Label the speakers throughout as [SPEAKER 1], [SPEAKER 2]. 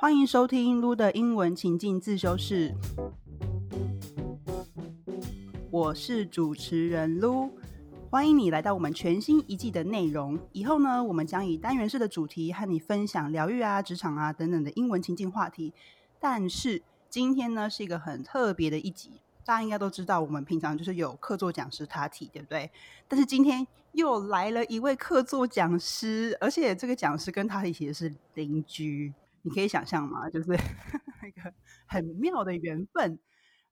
[SPEAKER 1] 欢迎收听撸的英文情境自修室，我是主持人撸，欢迎你来到我们全新一季的内容。以后呢，我们将以单元式的主题和你分享疗愈啊、职场啊等等的英文情境话题。但是今天呢，是一个很特别的一集。大家应该都知道，我们平常就是有客座讲师他提对不对？但是今天又来了一位客座讲师，而且这个讲师跟 Tati 其实是邻居，你可以想象吗？就是 一个很妙的缘分。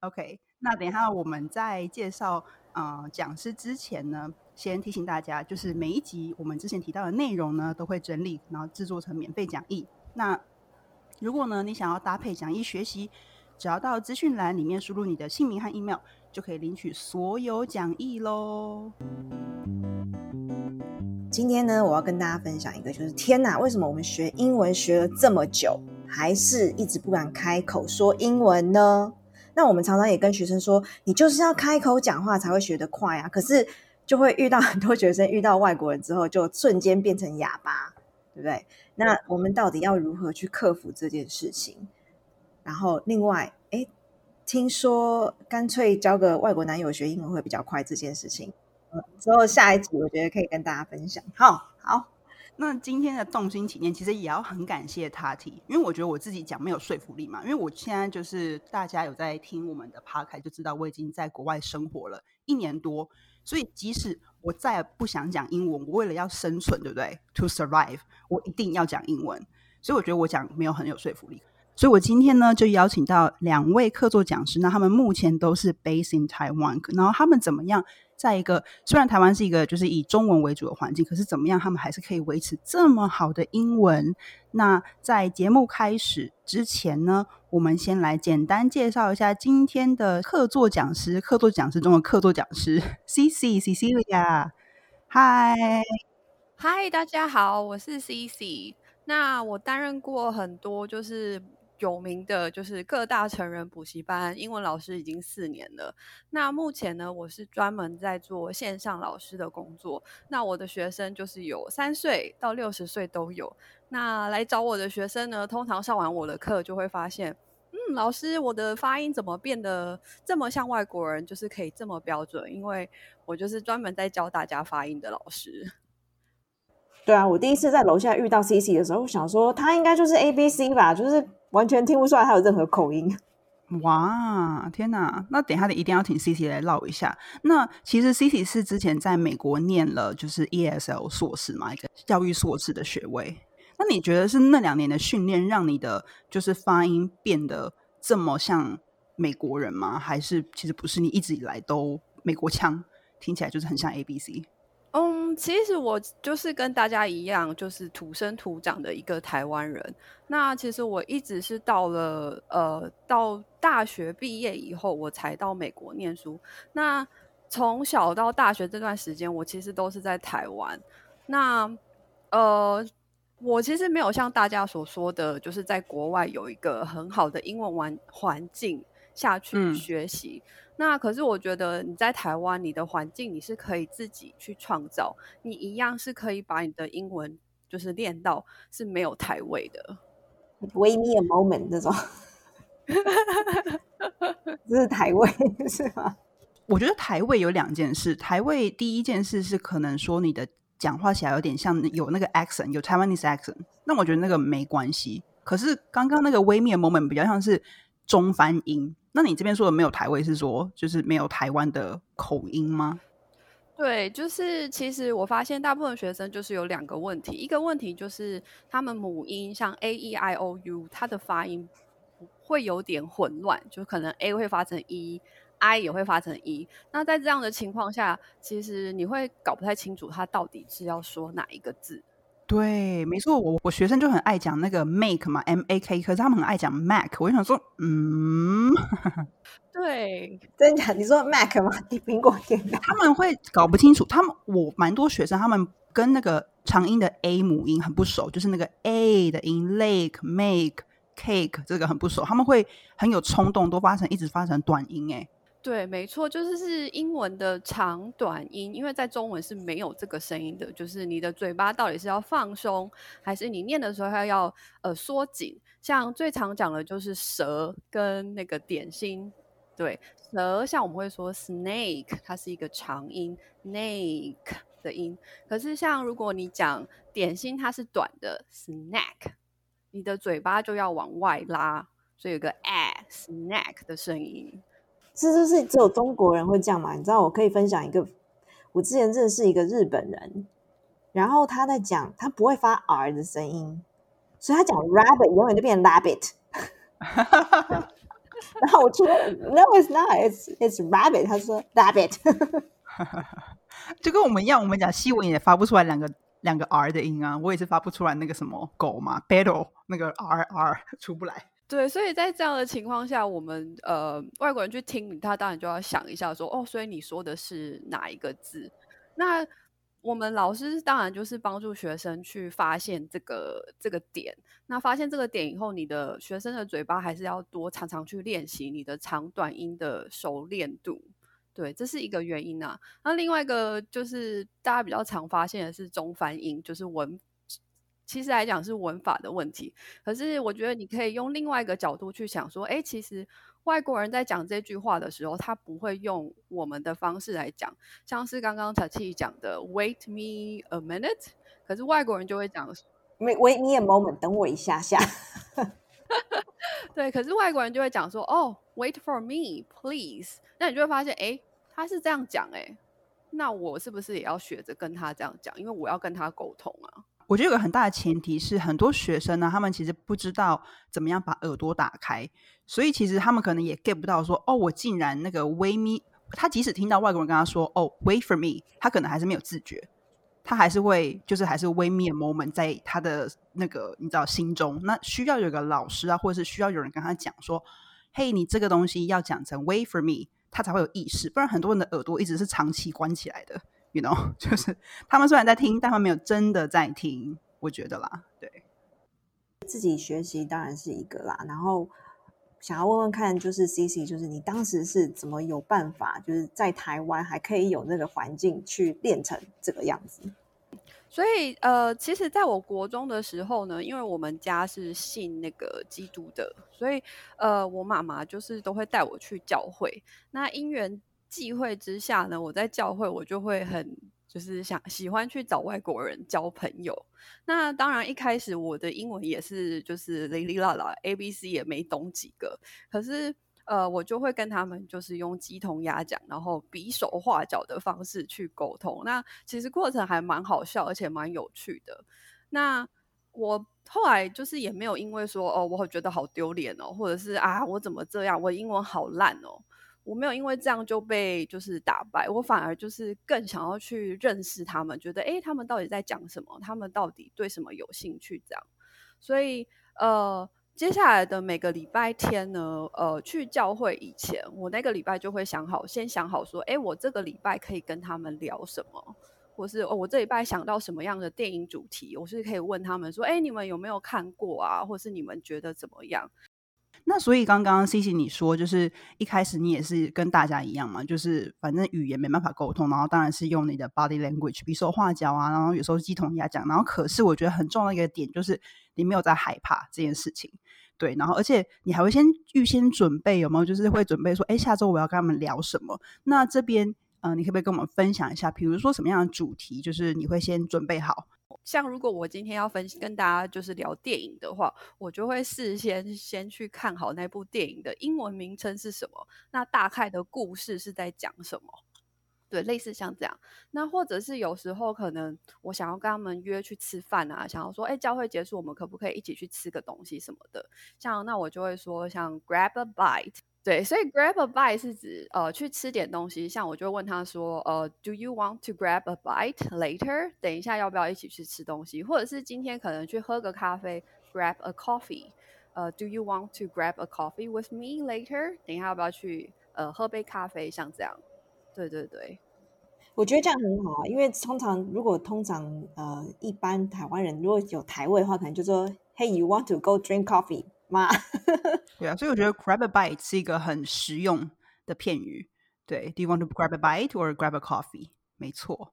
[SPEAKER 1] OK，那等一下我们在介绍啊讲师之前呢，先提醒大家，就是每一集我们之前提到的内容呢，都会整理然后制作成免费讲义。那如果呢你想要搭配讲义学习，只要到资讯栏里面输入你的姓名和 email，就可以领取所有讲义喽。
[SPEAKER 2] 今天呢，我要跟大家分享一个，就是天哪，为什么我们学英文学了这么久，还是一直不敢开口说英文呢？那我们常常也跟学生说，你就是要开口讲话才会学得快啊。可是就会遇到很多学生遇到外国人之后，就瞬间变成哑巴，对不对？那我们到底要如何去克服这件事情？然后，另外，哎，听说干脆交个外国男友学英文会比较快这件事情，之后下一集我觉得可以跟大家分享。好，好，
[SPEAKER 1] 那今天的动心起念其实也要很感谢 Tati，因为我觉得我自己讲没有说服力嘛，因为我现在就是大家有在听我们的 Podcast 就知道我已经在国外生活了一年多，所以即使我再也不想讲英文，我为了要生存，对不对？To survive，我一定要讲英文，所以我觉得我讲没有很有说服力。所以，我今天呢就邀请到两位客座讲师，那他们目前都是 based in Taiwan，然后他们怎么样，在一个虽然台湾是一个就是以中文为主的环境，可是怎么样，他们还是可以维持这么好的英文？那在节目开始之前呢，我们先来简单介绍一下今天的客座讲师，客座讲师中的客座讲师 C C Cecilia。嗨，
[SPEAKER 3] 嗨，大家好，我是 C C。那我担任过很多就是。有名的就是各大成人补习班英文老师已经四年了。那目前呢，我是专门在做线上老师的工作。那我的学生就是有三岁到六十岁都有。那来找我的学生呢，通常上完我的课就会发现，嗯，老师，我的发音怎么变得这么像外国人？就是可以这么标准？因为我就是专门在教大家发音的老师。
[SPEAKER 2] 对啊，我第一次在楼下遇到 C C 的时候，我想说他应该就是 A B C 吧，就是。完全听不出来他有任何口音，
[SPEAKER 1] 哇，天哪！那等一下的一定要请 C C 来唠一下。那其实 C C 是之前在美国念了就是 E S L 硕士嘛，一个教育硕士的学位。那你觉得是那两年的训练让你的就是发音变得这么像美国人吗？还是其实不是？你一直以来都美国腔，听起来就是很像 A B C。
[SPEAKER 3] 嗯，其实我就是跟大家一样，就是土生土长的一个台湾人。那其实我一直是到了呃，到大学毕业以后，我才到美国念书。那从小到大学这段时间，我其实都是在台湾。那呃，我其实没有像大家所说的，就是在国外有一个很好的英文环环境下去学习。那可是我觉得你在台湾，你的环境你是可以自己去创造，你一样是可以把你的英文就是练到是没有台味的
[SPEAKER 2] ，wait me a moment 那种，这是台味是吗？
[SPEAKER 1] 我觉得台味有两件事，台味第一件事是可能说你的讲话起来有点像有那个 accent，有 Taiwanese accent，那我觉得那个没关系。可是刚刚那个 wait me a moment 比较像是中翻英。那你这边说的没有台位，是说就是没有台湾的口音吗？
[SPEAKER 3] 对，就是其实我发现大部分学生就是有两个问题，一个问题就是他们母音像 a e i o u，它的发音会有点混乱，就可能 a 会发成 e，i 也会发成 e。那在这样的情况下，其实你会搞不太清楚他到底是要说哪一个字。
[SPEAKER 1] 对，没错，我我学生就很爱讲那个 make 嘛，m a k，可是他们很爱讲 mac，我就想说，嗯，
[SPEAKER 3] 对，
[SPEAKER 2] 真的，你说 mac 吗？苹果电脑，
[SPEAKER 1] 他们会搞不清楚，他们我蛮多学生，他们跟那个长音的 a 母音很不熟，就是那个 a 的音，lake make cake 这个很不熟，他们会很有冲动，都发成一直发成短音，哎。
[SPEAKER 3] 对，没错，就是是英文的长短音，因为在中文是没有这个声音的。就是你的嘴巴到底是要放松，还是你念的时候要要呃缩紧？像最常讲的就是蛇跟那个点心。对，蛇像我们会说 snake，它是一个长音 nake 的音。可是像如果你讲点心，它是短的 snack，你的嘴巴就要往外拉，所以有个 a snack 的声音。
[SPEAKER 2] 是是是，只有中国人会这样嘛？你知道，我可以分享一个，我之前认识一个日本人，然后他在讲，他不会发 r 的声音，所以他讲 rabbit 永远就变成 rabbit。然后我说 no it's not it's it's rabbit，他说 rabbit，
[SPEAKER 1] 就跟我们一样，我们讲西文也发不出来两个两个 r 的音啊，我也是发不出来那个什么狗嘛，battle 那个 r r 出不来。
[SPEAKER 3] 对，所以在这样的情况下，我们呃外国人去听，他当然就要想一下，说哦，所以你说的是哪一个字？那我们老师当然就是帮助学生去发现这个这个点。那发现这个点以后，你的学生的嘴巴还是要多常常去练习你的长短音的熟练度。对，这是一个原因啊。那另外一个就是大家比较常发现的是中翻音，就是文。其实来讲是文法的问题，可是我觉得你可以用另外一个角度去想，说，哎，其实外国人在讲这句话的时候，他不会用我们的方式来讲，像是刚刚彩气讲的 “wait me a minute”，可是外国人就会讲
[SPEAKER 2] “wait me a moment”，等我一下下。
[SPEAKER 3] 对，可是外国人就会讲说，哦，“wait for me, please”，那你就会发现，哎，他是这样讲，哎，那我是不是也要学着跟他这样讲？因为我要跟他沟通啊。
[SPEAKER 1] 我觉得有个很大的前提是，很多学生呢，他们其实不知道怎么样把耳朵打开，所以其实他们可能也 get 不到说，哦，我竟然那个 wait me，他即使听到外国人跟他说，哦，wait for me，他可能还是没有自觉，他还是会就是还是 wait me a moment 在他的那个你知道心中，那需要有个老师啊，或者是需要有人跟他讲说，嘿，你这个东西要讲成 wait for me，他才会有意识，不然很多人的耳朵一直是长期关起来的。You know，就是他们虽然在听，但他们没有真的在听。我觉得啦，对，
[SPEAKER 2] 自己学习当然是一个啦。然后想要问问看，就是 C C，就是你当时是怎么有办法，就是在台湾还可以有那个环境去练成这个样子？
[SPEAKER 3] 所以呃，其实在我国中的时候呢，因为我们家是信那个基督的，所以呃，我妈妈就是都会带我去教会。那因缘。忌讳之下呢，我在教会我就会很就是想喜欢去找外国人交朋友。那当然一开始我的英文也是就是哩哩啦啦，A B C 也没懂几个。可是呃，我就会跟他们就是用鸡同鸭讲，然后比手画脚的方式去沟通。那其实过程还蛮好笑，而且蛮有趣的。那我后来就是也没有因为说哦，我觉得好丢脸哦，或者是啊，我怎么这样，我英文好烂哦。我没有因为这样就被就是打败，我反而就是更想要去认识他们，觉得哎，他们到底在讲什么？他们到底对什么有兴趣？这样，所以呃，接下来的每个礼拜天呢，呃，去教会以前，我那个礼拜就会想好，先想好说，哎，我这个礼拜可以跟他们聊什么，或是哦，我这礼拜想到什么样的电影主题，我是可以问他们说，哎，你们有没有看过啊？或是你们觉得怎么样？
[SPEAKER 1] 那所以刚刚 C C 你说，就是一开始你也是跟大家一样嘛，就是反正语言没办法沟通，然后当然是用你的 body language，比手画脚啊，然后有时候鸡同鸭讲，然后可是我觉得很重要的一个点就是你没有在害怕这件事情，对，然后而且你还会先预先准备，有没有？就是会准备说，哎，下周我要跟他们聊什么？那这边，嗯，你可不可以跟我们分享一下，比如说什么样的主题，就是你会先准备好？
[SPEAKER 3] 像如果我今天要分析跟大家就是聊电影的话，我就会事先先去看好那部电影的英文名称是什么，那大概的故事是在讲什么？对，类似像这样。那或者是有时候可能我想要跟他们约去吃饭啊，想要说，哎，教会结束我们可不可以一起去吃个东西什么的？像那我就会说，像 grab a bite。对，所以 grab a bite 是指呃去吃点东西，像我就问他说，呃，Do you want to grab a bite later？等一下要不要一起去吃东西？或者是今天可能去喝个咖啡，grab a coffee？呃，Do you want to grab a coffee with me later？等一下要不要去呃喝杯咖啡？像这样，对对对，
[SPEAKER 2] 我觉得这样很好啊，因为通常如果通常呃一般台湾人如果有台位的话，可能就说，Hey，you want to go drink coffee？吗？
[SPEAKER 1] 对啊，所以我觉得 grab a bite 是一个很实用的片语。对，Do you want to grab a bite or grab a coffee？没错。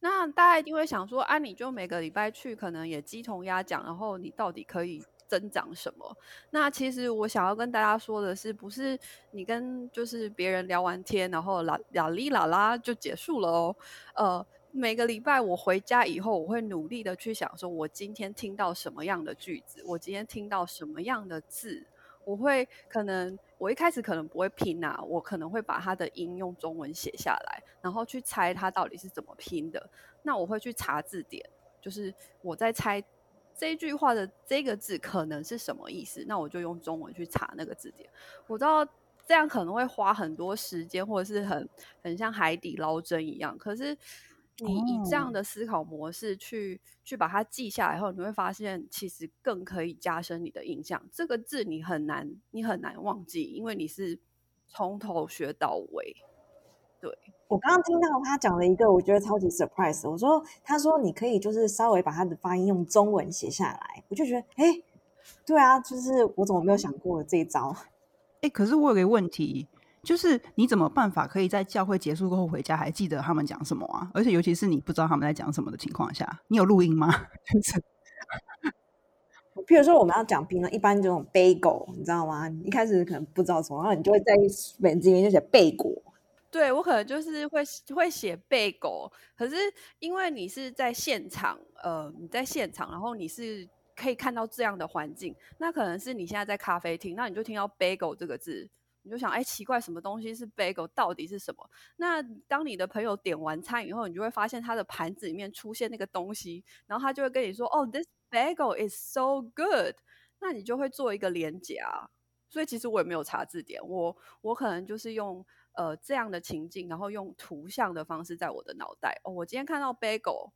[SPEAKER 3] 那大家一定会想说，啊，你就每个礼拜去，可能也鸡同鸭讲，然后你到底可以增长什么？那其实我想要跟大家说的是，不是你跟就是别人聊完天，然后啦啦哩啦啦就结束了哦。呃，每个礼拜我回家以后，我会努力的去想，说我今天听到什么样的句子，我今天听到什么样的字。我会可能我一开始可能不会拼啊，我可能会把它的音用中文写下来，然后去猜它到底是怎么拼的。那我会去查字典，就是我在猜这句话的这个字可能是什么意思，那我就用中文去查那个字典。我知道这样可能会花很多时间，或者是很很像海底捞针一样，可是。你以这样的思考模式去去把它记下来后，你会发现其实更可以加深你的印象。这个字你很难，你很难忘记，因为你是从头学到尾。对
[SPEAKER 2] 我刚刚听到他讲了一个，我觉得超级 surprise。我说，他说你可以就是稍微把他的发音用中文写下来，我就觉得，哎，对啊，就是我怎么没有想过这一招？
[SPEAKER 1] 哎，可是我有个问题。就是你怎么办法可以在教会结束过后回家还记得他们讲什么啊？而且尤其是你不知道他们在讲什么的情况下，你有录音吗？就是，
[SPEAKER 2] 譬如说我们要讲平常一般这种背狗，你知道吗？一开始可能不知道什么，然后你就会在本子里面就写背果。
[SPEAKER 3] 对我可能就是会会写背狗，可是因为你是在现场，呃，你在现场，然后你是可以看到这样的环境，那可能是你现在在咖啡厅，那你就听到 bagel 这个字。你就想，哎，奇怪，什么东西是 bagel？到底是什么？那当你的朋友点完餐以后，你就会发现他的盘子里面出现那个东西，然后他就会跟你说，哦，this bagel is so good。那你就会做一个连结啊。所以其实我也没有查字典，我我可能就是用呃这样的情境，然后用图像的方式在我的脑袋。哦，我今天看到 bagel，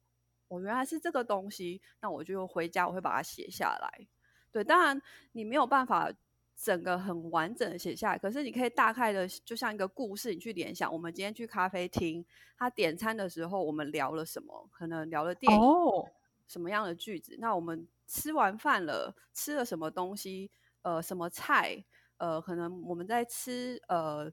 [SPEAKER 3] 我原来是这个东西，那我就回家我会把它写下来。对，当然你没有办法。整个很完整的写下来，可是你可以大概的，就像一个故事，你去联想。我们今天去咖啡厅，他点餐的时候，我们聊了什么？可能聊了电影，什么样的句子？那我们吃完饭了，吃了什么东西？呃，什么菜？呃，可能我们在吃，呃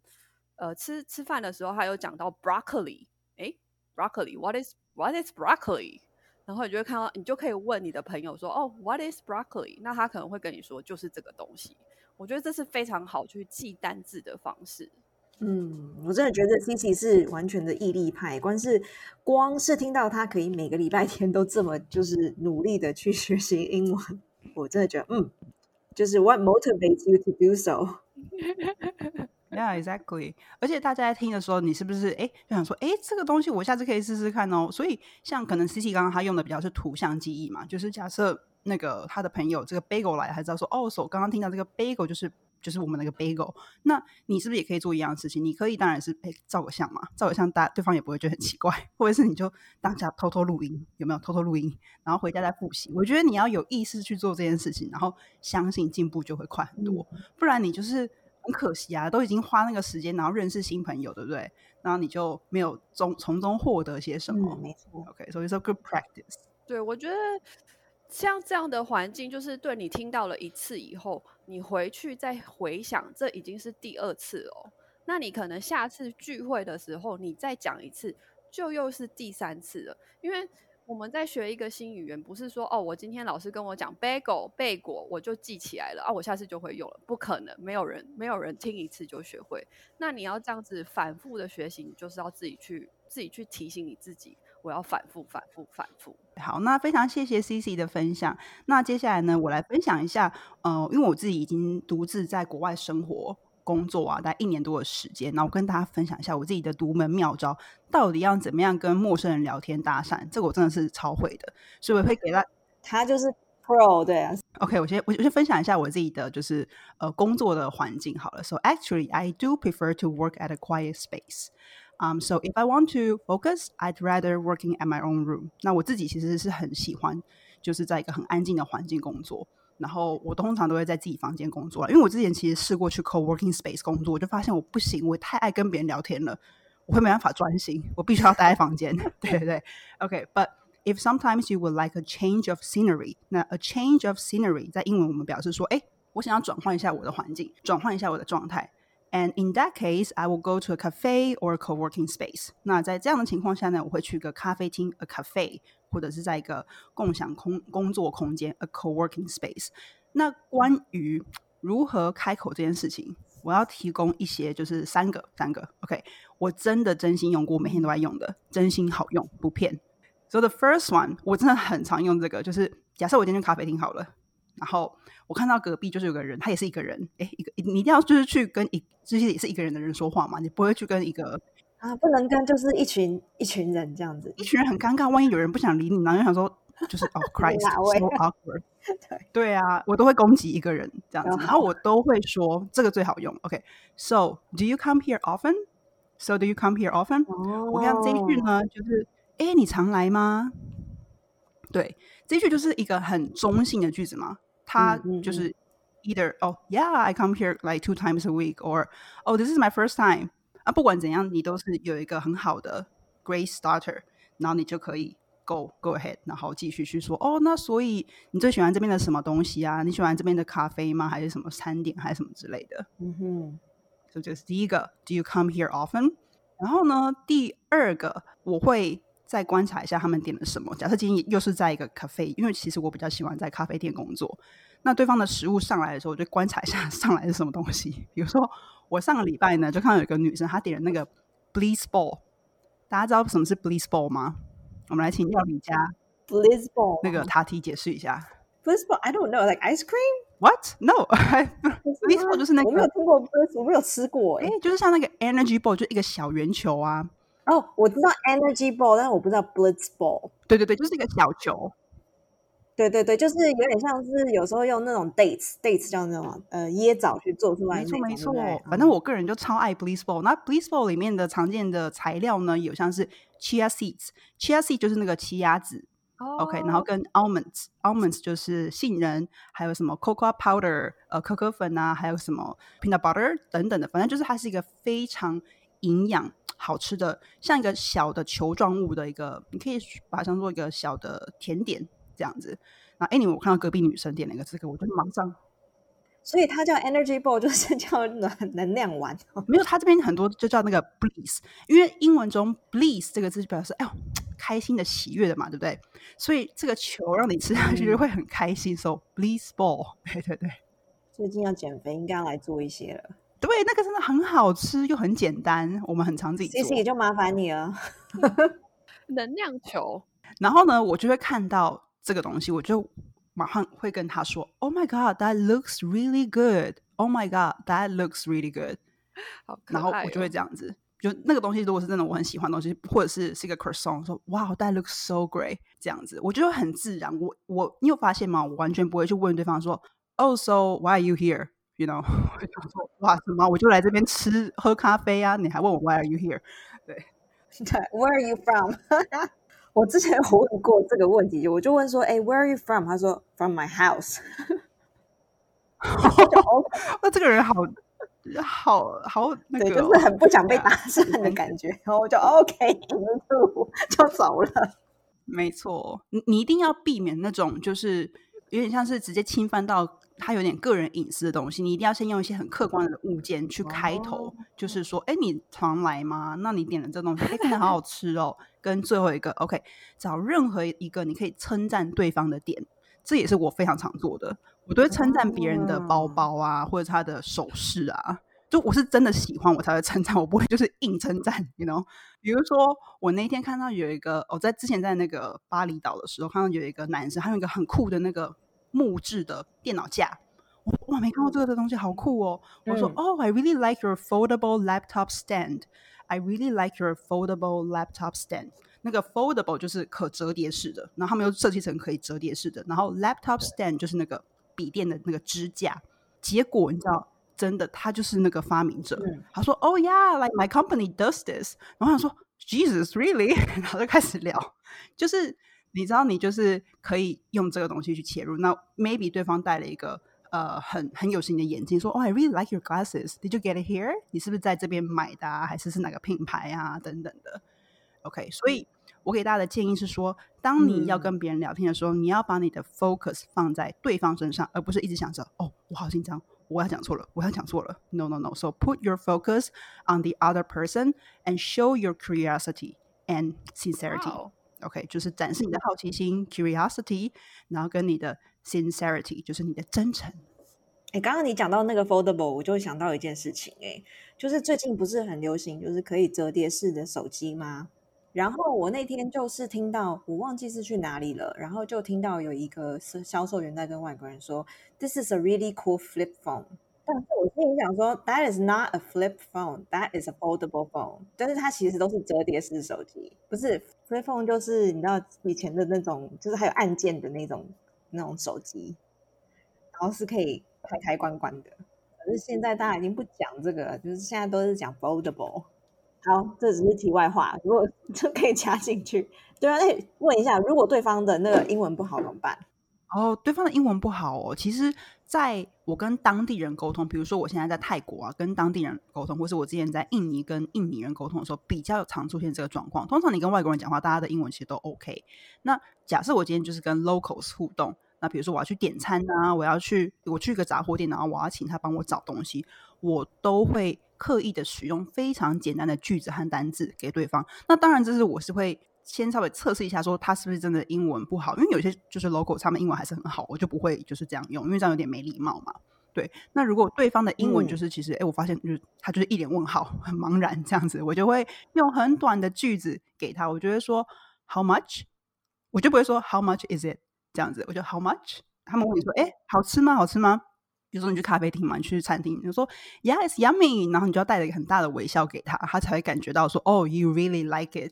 [SPEAKER 3] 呃，吃吃饭的时候，他有讲到 broccoli，哎，broccoli，what is what is broccoli？然后你就会看到，你就可以问你的朋友说，哦，what is broccoli？那他可能会跟你说，就是这个东西。我觉得这是非常好去记单字的方式。
[SPEAKER 2] 嗯，我真的觉得 c i c 是完全的毅力派，光是光是听到他可以每个礼拜天都这么就是努力的去学习英文，我真的觉得嗯，就是 What motivates you to do
[SPEAKER 1] so？Yeah, exactly. 而且大家在听的时候，你是不是哎就想说，哎，这个东西我下次可以试试看哦。所以像可能 C C 刚刚他用的比较是图像记忆嘛，就是假设。那个他的朋友这个 bagel 来，还知道说哦，我刚刚听到这个 bagel 就是就是我们那个 bagel。那你是不是也可以做一样的事情？你可以当然是哎照个相嘛，照个相，大对方也不会觉得很奇怪，或者是你就当下偷偷录音，有没有偷偷录音，然后回家再复习？我觉得你要有意识去做这件事情，然后相信进步就会快很多。不然你就是很可惜啊，都已经花那个时间，然后认识新朋友，对不对？然后你就没有中从中获得些什么？
[SPEAKER 2] 没错。
[SPEAKER 1] OK，所以说 good practice。
[SPEAKER 3] 对，我觉得。像这样的环境，就是对你听到了一次以后，你回去再回想，这已经是第二次哦。那你可能下次聚会的时候，你再讲一次，就又是第三次了。因为我们在学一个新语言，不是说哦，我今天老师跟我讲 bagel 贝果，我就记起来了啊，我下次就会用了。不可能，没有人没有人听一次就学会。那你要这样子反复的学习，你就是要自己去自己去提醒你自己。我要反复、反复、反复。
[SPEAKER 1] 好，那非常谢谢 C C 的分享。那接下来呢，我来分享一下。呃，因为我自己已经独自在国外生活、工作啊，大概一年多的时间。那我跟大家分享一下我自己的独门妙招，到底要怎么样跟陌生人聊天搭讪？这个我真的是超会的，所以我会给他。
[SPEAKER 2] 他就是 Pro，对啊。
[SPEAKER 1] OK，我先我先分享一下我自己的就是呃工作的环境好了。So actually, I do prefer to work at a quiet space. Um, so if I want to focus, I'd rather working at my own room. 那我自己其实是很喜欢，就是在一个很安静的环境工作。然后我通常都会在自己房间工作，因为我之前其实试过去 co-working space 工作，我就发现我不行，我太爱跟别人聊天了，我会没办法专心，我必须要待在房间。对对对，OK，but、okay, if sometimes you would like a change of scenery，那 a change of scenery 在英文我们表示说，哎，我想要转换一下我的环境，转换一下我的状态。 And in that case, I will go to a cafe or a co-working space. 那在这样的情况下呢，我会去一个咖啡厅 a cafe，或者是在一个共享空工作空间 a co-working space。那关于如何开口这件事情，我要提供一些，就是三个三个。OK，我真的真心用过，每天都在用的，真心好用，不骗。So the first one，我真的很常用这个，就是假设我今天去咖啡厅好了，然后我看到隔壁就是有个人，他也是一个人，哎，一个你一定要就是去跟一这些也是一个人的人说话嘛，你不会去跟一个
[SPEAKER 2] 啊，不能跟就是一群一群人这样子，
[SPEAKER 1] 一群人很尴尬，万一有人不想理你，然后就想说就是哦，Christ，so awkward，
[SPEAKER 2] 对
[SPEAKER 1] 对啊，我都会攻击一个人这样子，然后我都会说这个最好用，OK，So do you come here often？So do you come here often？我看这一句呢，就是哎，你常来吗？对，这句就是一个很中性的句子嘛，它就是 either oh yeah I come here like two times a week or oh this is my first time 啊，不管怎样，你都是有一个很好的 great starter，然后你就可以 go go ahead，然后继续去说哦，那所以你最喜欢这边的什么东西啊？你喜欢这边的咖啡吗？还是什么餐点，还是什么之类的？
[SPEAKER 2] 嗯哼，
[SPEAKER 1] 所以这是第一个，Do you come here often？然后呢，第二个我会。再观察一下他们点了什么。假设今天又是在一个咖啡，因为其实我比较喜欢在咖啡店工作。那对方的食物上来的时候，我就观察一下 上来是什么东西。比如说，我上个礼拜呢，就看到有一个女生，她点了那个 Bliss Ball。大家知道什么是 Bliss Ball 吗？我们来请料理家
[SPEAKER 2] Bliss Ball
[SPEAKER 1] 那个塔提解释一下。
[SPEAKER 2] Bliss Ball I don't know like ice cream
[SPEAKER 1] what no Bliss Ball 就是那个
[SPEAKER 2] 我没有听过 Bliss，我没有吃过哎，
[SPEAKER 1] 就是像那个 Energy Ball 就一个小圆球啊。
[SPEAKER 2] 哦，我知道 energy ball，但是我不知道 blitz ball。
[SPEAKER 1] 对对对，就是一个小球。
[SPEAKER 2] 对对对，就是有点像是有时候用那种 dates，dates 叫那种呃椰枣去做出来。
[SPEAKER 1] 没错没错，反正我个人就超爱 b l i s s b a l l。那 b l i s s b a l l 里面的常见的材料呢，有像是 chia seeds，chia seed 就是那个奇亚籽。OK，然后跟 almonds，almonds 就是杏仁，还有什么 cocoa powder，呃，可可粉啊，还有什么 peanut butter 等等的，反正就是它是一个非常营养。好吃的，像一个小的球状物的一个，你可以把它当做一个小的甜点这样子。那 anyway，我看到隔壁女生点了一个这个，我就马上。
[SPEAKER 2] 所以它叫 energy ball，就是叫能能量丸。
[SPEAKER 1] 没有，它这边很多就叫那个 bliss，因为英文中 bliss 这个字表示哎呦开心的、喜悦的嘛，对不对？所以这个球让你吃下去会很开心，so bliss ball。对对对。
[SPEAKER 2] 最近要减肥，应该要来做一些了。
[SPEAKER 1] 对，那个真的很好吃又很简单，我们很常自己做。
[SPEAKER 2] 其实也就麻烦你了。
[SPEAKER 3] 能量球。
[SPEAKER 1] 然后呢，我就会看到这个东西，我就马上会跟他说：“Oh my god, that looks really good! Oh my god, that looks really good！” 然后我就会这样子，就那个东西如果是真的我很喜欢的东西，或者是是一个 croissant，说：“Wow, that looks so great！” 这样子，我就很自然。我我你有发现吗？我完全不会去问对方说：“Oh, so why are you here？” You know，我想说哇，什么？我就来这边吃喝咖啡啊！你还问我 Why are you here？对
[SPEAKER 2] 对，Where are you from？ 我之前有问过这个问题，我就问说，哎，Where are you from？他说 From my house。
[SPEAKER 1] 那 这个人好好好，那个
[SPEAKER 2] 就是很不想被打散的感觉，然后我就 OK，就走了。
[SPEAKER 1] 没错，你你一定要避免那种，就是有点像是直接侵犯到。它有点个人隐私的东西，你一定要先用一些很客观的物件去开头，就是说，哎，你常来吗？那你点了这东西，哎，看起来好好吃哦。跟最后一个，OK，找任何一个你可以称赞对方的点，这也是我非常常做的。我都会称赞别人的包包啊，或者他的首饰啊，就我是真的喜欢，我才会称赞，我不会就是硬称赞，you know。比如说，我那天看到有一个，我在之前在那个巴厘岛的时候，看到有一个男生，他有一个很酷的那个。木质的电脑架，我哇，没看过这个的东西，好酷哦！我说，哦，I really like your foldable laptop stand. I really like your foldable laptop stand. 那个 foldable 就是可折叠式的，然后他们又设计成可以折叠式的，然后 laptop stand 就是那个笔电的那个支架。结果你知道，真的，他就是那个发明者。他说，Oh yeah, like my company does this。然后他说，Jesus, really？然后就开始聊，就是。你知道，你就是可以用这个东西去切入。那 maybe 对方戴了一个呃很很有型的眼镜，说哦，I really like your glasses. Did you get it here? 你是不是在这边买的？还是是哪个品牌啊？等等的。OK，所以 我给大家的建议是说，当你要
[SPEAKER 2] 嗯
[SPEAKER 1] 跟别人聊天的时候，你要把你的 focus 放在对方身上，而不是一直想着哦，我好紧张，我要讲错了，我要讲错了。No no no. So put your focus on the other person and show your curiosity and sincerity.
[SPEAKER 3] 哇哦
[SPEAKER 1] OK，就是展示你的好奇心 （curiosity），然后跟你的 sincerity，就是你的真诚。
[SPEAKER 2] 哎，刚刚你讲到那个 foldable，我就想到一件事情、哎，就是最近不是很流行，就是可以折叠式的手机吗？然后我那天就是听到，我忘记是去哪里了，然后就听到有一个销销售员在跟外国人说，This is a really cool flip phone。但是我心里想说，That is not a flip phone, that is a foldable phone。但是它其实都是折叠式手机，不是 flip phone，就是你知道以前的那种，就是还有按键的那种那种手机，然后是可以开开关关的。可是现在大家已经不讲这个了，就是现在都是讲 foldable。好，这只是题外话，如果这 可以加进去。对啊，那问一下，如果对方的那个英文不好怎么办？
[SPEAKER 1] 哦，对方的英文不好哦。其实，在我跟当地人沟通，比如说我现在在泰国啊，跟当地人沟通，或是我之前在印尼跟印尼人沟通的时候，比较常出现这个状况。通常你跟外国人讲话，大家的英文其实都 OK。那假设我今天就是跟 locals 互动，那比如说我要去点餐啊，我要去我去一个杂货店，然后我要请他帮我找东西，我都会刻意的使用非常简单的句子和单字给对方。那当然，这是我是会先稍微测试一下，说他是不是真的英文不好，因为有些就是 local 他们英文还是很好，我就不会就是这样用，因为这样有点没礼貌嘛。对，那如果对方的英文
[SPEAKER 2] 嗯
[SPEAKER 1] 就是其实，哎、我发现就是他就是一脸问号，很茫然这样子，我就会用很短的句子给他，我就会说 How much？我就不会说 How much is it？这样子，我就 How much？他们问你说，哎、好吃吗？好吃吗？比如说你去咖啡厅嘛，你去餐厅，你就说 Yeah, it's yummy，然后你就要带着一个很大的微笑给他，他才会感觉到说哦、y o u really like it。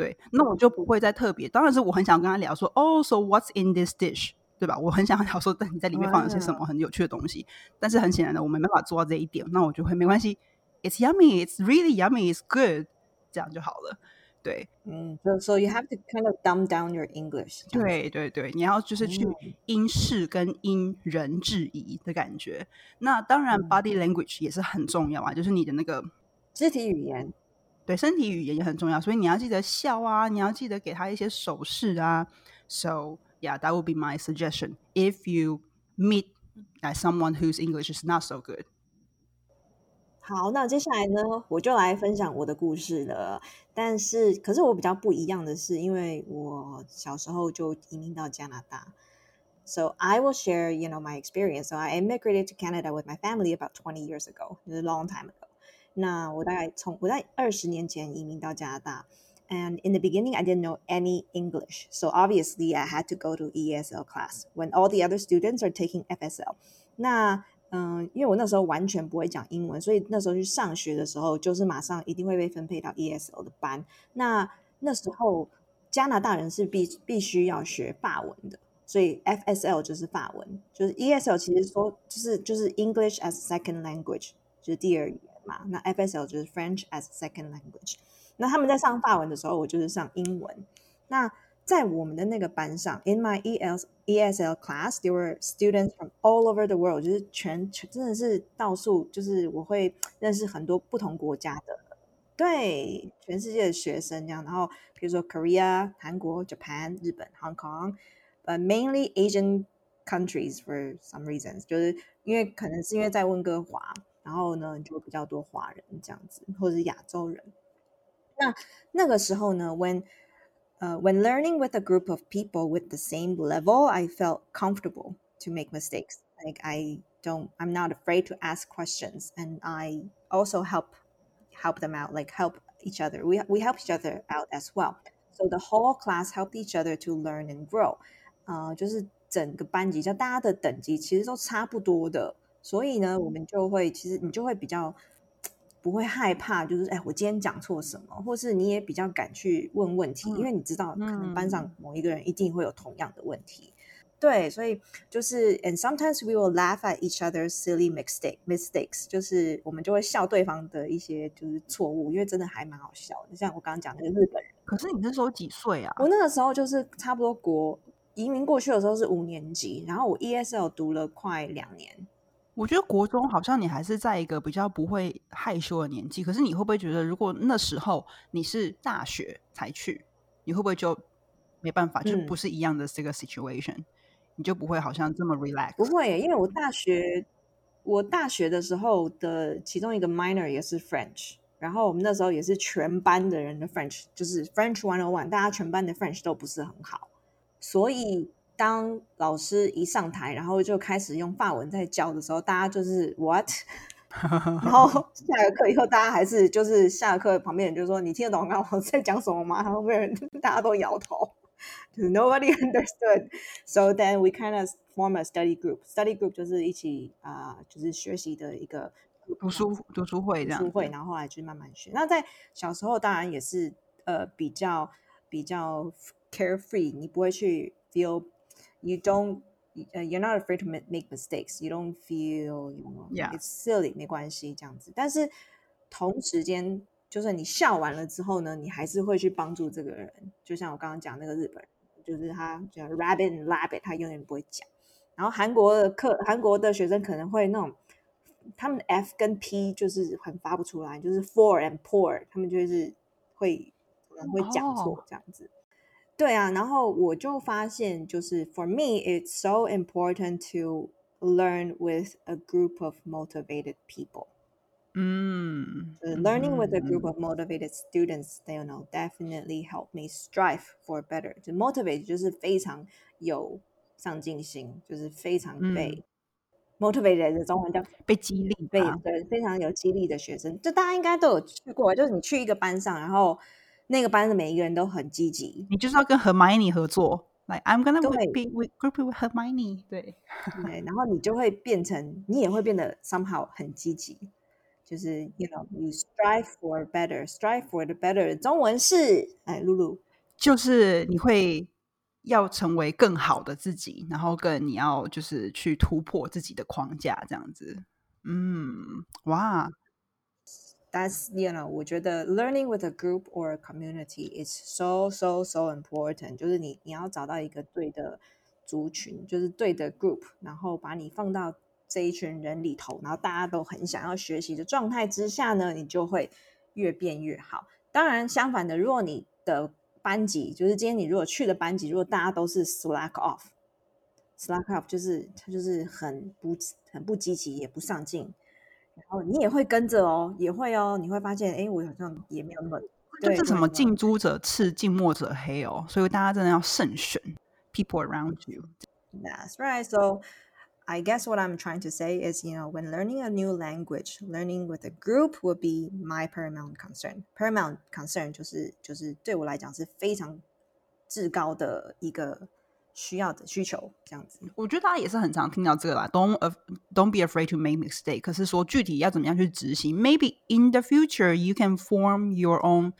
[SPEAKER 1] 对，那我就不会再特别。当然是我很想跟他聊说，哦、s o what's in this dish？对吧？我很想聊说，但 你在里面放了些什么很有趣的东西。但是很显然的，我们没办法做到这一点。那我就会没关系，It's yummy, it's really yummy, it's good，这样就好了。对
[SPEAKER 2] 嗯，就 so you have to kind of dumb down your English。
[SPEAKER 1] 对对对，你要就是去
[SPEAKER 2] 嗯
[SPEAKER 1] 因事跟因人制宜的感觉。那当然
[SPEAKER 2] 嗯
[SPEAKER 1] ，body language 也是很重要啊，就是你的那个
[SPEAKER 2] 肢体语言，
[SPEAKER 1] 对身体语言也很重要，所以你要记得笑啊，你要记得给他一些手势啊。So yeah, that would be my suggestion if you meet like someone whose English is not so good.
[SPEAKER 2] 好，那接下来呢，我就来分享我的故事了。但是，可是我比较不一样的是，因为我小时候就移民到加拿大，so I will share, you know, my experience. So I immigrated to Canada with my family about twenty years ago, a long time ago. 那我大概从我在二十年前移民到加拿大，and in the beginning I didn't know any English, so obviously I had to go to ESL class when all the other students are taking FSL. 那嗯，因为我那时候完全不会讲英文，所以那时候去上学的时候，就是马上一定会被分配到 ESL 的班。那那时候加拿大人是必必须要学法文的，所以 FSL 就是法文，就是 ESL 其实说就是就是 English as second language，就是第二语言 嘛。那 FSL 就是 French as second language。那他们在上法文的时候，我就是上英文。那在我们的那个班上，in my EL ESL class, there were students from all over the world，就是全全真的是到处，就是我会认识很多不同国家的，对，全世界的学生这样。然后比如说 Korea、韩国、Japan、日本、Hong Kong，呃、mainly Asian countries for some reasons，就是因为可能是因为在温哥华，然后呢就比较多华人这样子，或者是亚洲人。那那个时候呢，when uh, when learning with a group of people with the same level, I felt comfortable to make mistakes. Like I don't, I'm not afraid to ask questions, and I also help help them out, like help each other. We we help each other out as well. So the whole class helped each other to learn and grow. 呃，就是整个班级，就大家的等级其实都差不多的， 所以呢，我们就会其实你就会比较不会害怕，就是哎，我今天讲错什么，或是你也比较敢去问问题，因为你知道可能班上某一个人一定会有同样的问题。对，所以就是，and sometimes we will laugh at each other's silly mistake mistakes，就是我们就会笑对方的一些就是错误，因为真的还蛮好笑的。像我刚刚讲那个日本人，
[SPEAKER 1] 可是你那时候几岁啊？
[SPEAKER 2] 我那个时候就是差不多国移民过去的时候是五年级，然后我 ESL 读了快两年。
[SPEAKER 1] 我觉得国中好像你还是在一个比较不会害羞的年纪，可是你会不会觉得，如果那时候你是大学才去，你会不会就没办法，就
[SPEAKER 2] 嗯
[SPEAKER 1] 不是一样的这个 situation，你就不会好像这么 relax？
[SPEAKER 2] 不会，因为我大学我大学的时候的其中一个 minor 也是 French，然后我们那时候也是全班的人的 French，就是 French one on one，大家全班的 French 都不是很好，所以当老师一上台，然后就开始用法文在教的时候，大家就是 what？然后下了课以后，大家还是就是下了课旁边人就说：“你听得懂刚刚我在讲什么吗？”然后没有人，大家都摇头，就是 nobody understood. So then we kind of form a study group. Study group 就是一起啊、就是学习的一个
[SPEAKER 1] 读书读书会这样，
[SPEAKER 2] 读书会，然后后来就慢慢学。那在小时候当然也是呃比较比较 carefree，你不会去 feel you don't 呃 you're not afraid to ma- make mistakes. You don't feel you know
[SPEAKER 1] Yeah.
[SPEAKER 2] it's silly 没关系这样子。但是同时间，就是你笑完了之后呢，你还是会去帮助这个人。就像我刚刚讲那个日本人，就是他叫 rabbit and rabbit，他永远不会讲。然后韩国的课，韩国的学生可能会那种，他们的 F 跟 P 就是很发不出来，就是 for and poor，他们就是会可能会讲错
[SPEAKER 1] 哦
[SPEAKER 2] 这样子。对啊，然后我就发现，就是 for me it's so important to learn with a group of motivated people.
[SPEAKER 1] 嗯
[SPEAKER 2] Uh, learning with a
[SPEAKER 1] 嗯
[SPEAKER 2] group of motivated students, they you know definitely help me strive for better. 就 motivate 就是非常有上进心，就是非常
[SPEAKER 1] 嗯
[SPEAKER 2] 被 motivated 的中文叫
[SPEAKER 1] 被激励
[SPEAKER 2] 被
[SPEAKER 1] 吧，
[SPEAKER 2] 对非常有激励的学生。就大家应该都有去过，就是你去一个班上，然后 那个班的每一个人都很积极，
[SPEAKER 1] 你就是要跟 Hermione 合作，like I'm gonna be with group with Hermione，对，
[SPEAKER 2] 对，然后你就会变成，你也会变得 somehow 很积极。就是 you know you strive for better, strive for the better。中文是哎，露露。
[SPEAKER 1] 就是你会要成为更好的自己，然后更你要就是去突破自己的框架，这样子。嗯，哇，
[SPEAKER 2] that's you know 我觉得 learning with a group or a community is so so so important 就是你你要找到一个对的族群就是对的 group 然后把你放到这一群人里头然后大家都很想要学习的状态之下呢你就会越变越好。当然相反的如果你的班级就是今天你如果去的班级如果大家都是 slack off slack off 就是他就是很不很不积极也不上进然后你也会跟着哦，也会哦，你会发现，哎，我好像也没有那么对，
[SPEAKER 1] 就是什么近朱者赤，近墨者黑哦，所以大家真的要慎选 people around you。
[SPEAKER 2] That's right. So I guess what I'm trying to say is, you know, when learning a new language, learning with a group would be my paramount concern. Paramount concern 就是就是对我来讲是非常至高的一个需要的需求，这样子。
[SPEAKER 1] 我觉得大家也是很常听到这个啦，don't don't be afraid to make mistake。可是说具体要怎么样去执行，maybe in the future you can form your own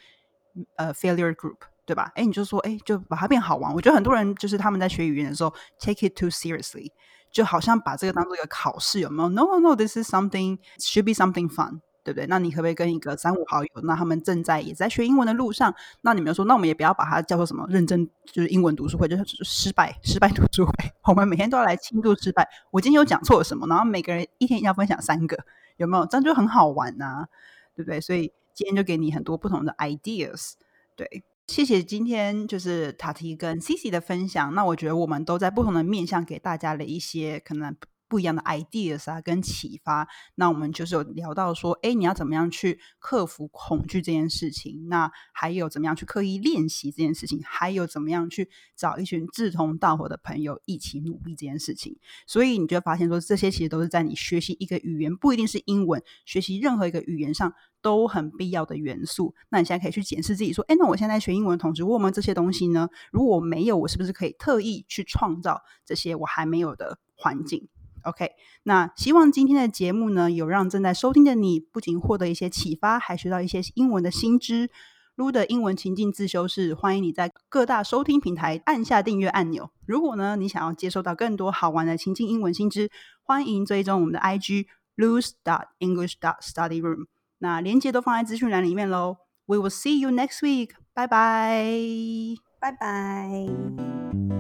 [SPEAKER 1] 呃、failure group，对吧？哎，你就说哎，就把它变好玩。我觉得很多人就是他们在学语言的时候 take it too seriously，就好像把这个当做一个考试，有没有？No no no，this is something should be something fun。对不对？那你可不可以跟一个三五好友，那他们正在也在学英文的路上，那你们就说，那我们也不要把它叫做什么认真，就是英文读书会，就是失败失败读书会。我们每天都要来庆祝失败。我今天有讲错了什么，然后每个人一天要分享三个，有没有？这样就很好玩呐、对不对？所以今天就给你很多不同的 ideas。对，谢谢今天就是塔提跟 Cici 的分享。那我觉得我们都在不同的面向给大家了一些可能不一样的 ideas 啊，跟启发。那我们就是有聊到说，哎，你要怎么样去克服恐惧这件事情？那还有怎么样去刻意练习这件事情？还有怎么样去找一群志同道合的朋友一起努力这件事情？所以你就发现说，这些其实都是在你学习一个语言，不一定是英文，学习任何一个语言上都很必要的元素。那你现在可以去检视自己说，哎，那我现在学英文同时，我们这些东西呢？如果我没有，我是不是可以特意去创造这些我还没有的环境？OK，那希望今天的节目呢，有让正在收听的你不仅获得一些启发，还学到一些英文的新知。撸的英文情境自修室，欢迎你在各大收听平台按下订阅按钮。如果呢，你想要接收到更多好玩的情境英文新知，欢迎追踪我们的 IG lose dot english dot study room。那连接都放在资讯栏里面喽。We will see you next week. 拜拜。
[SPEAKER 2] 拜拜。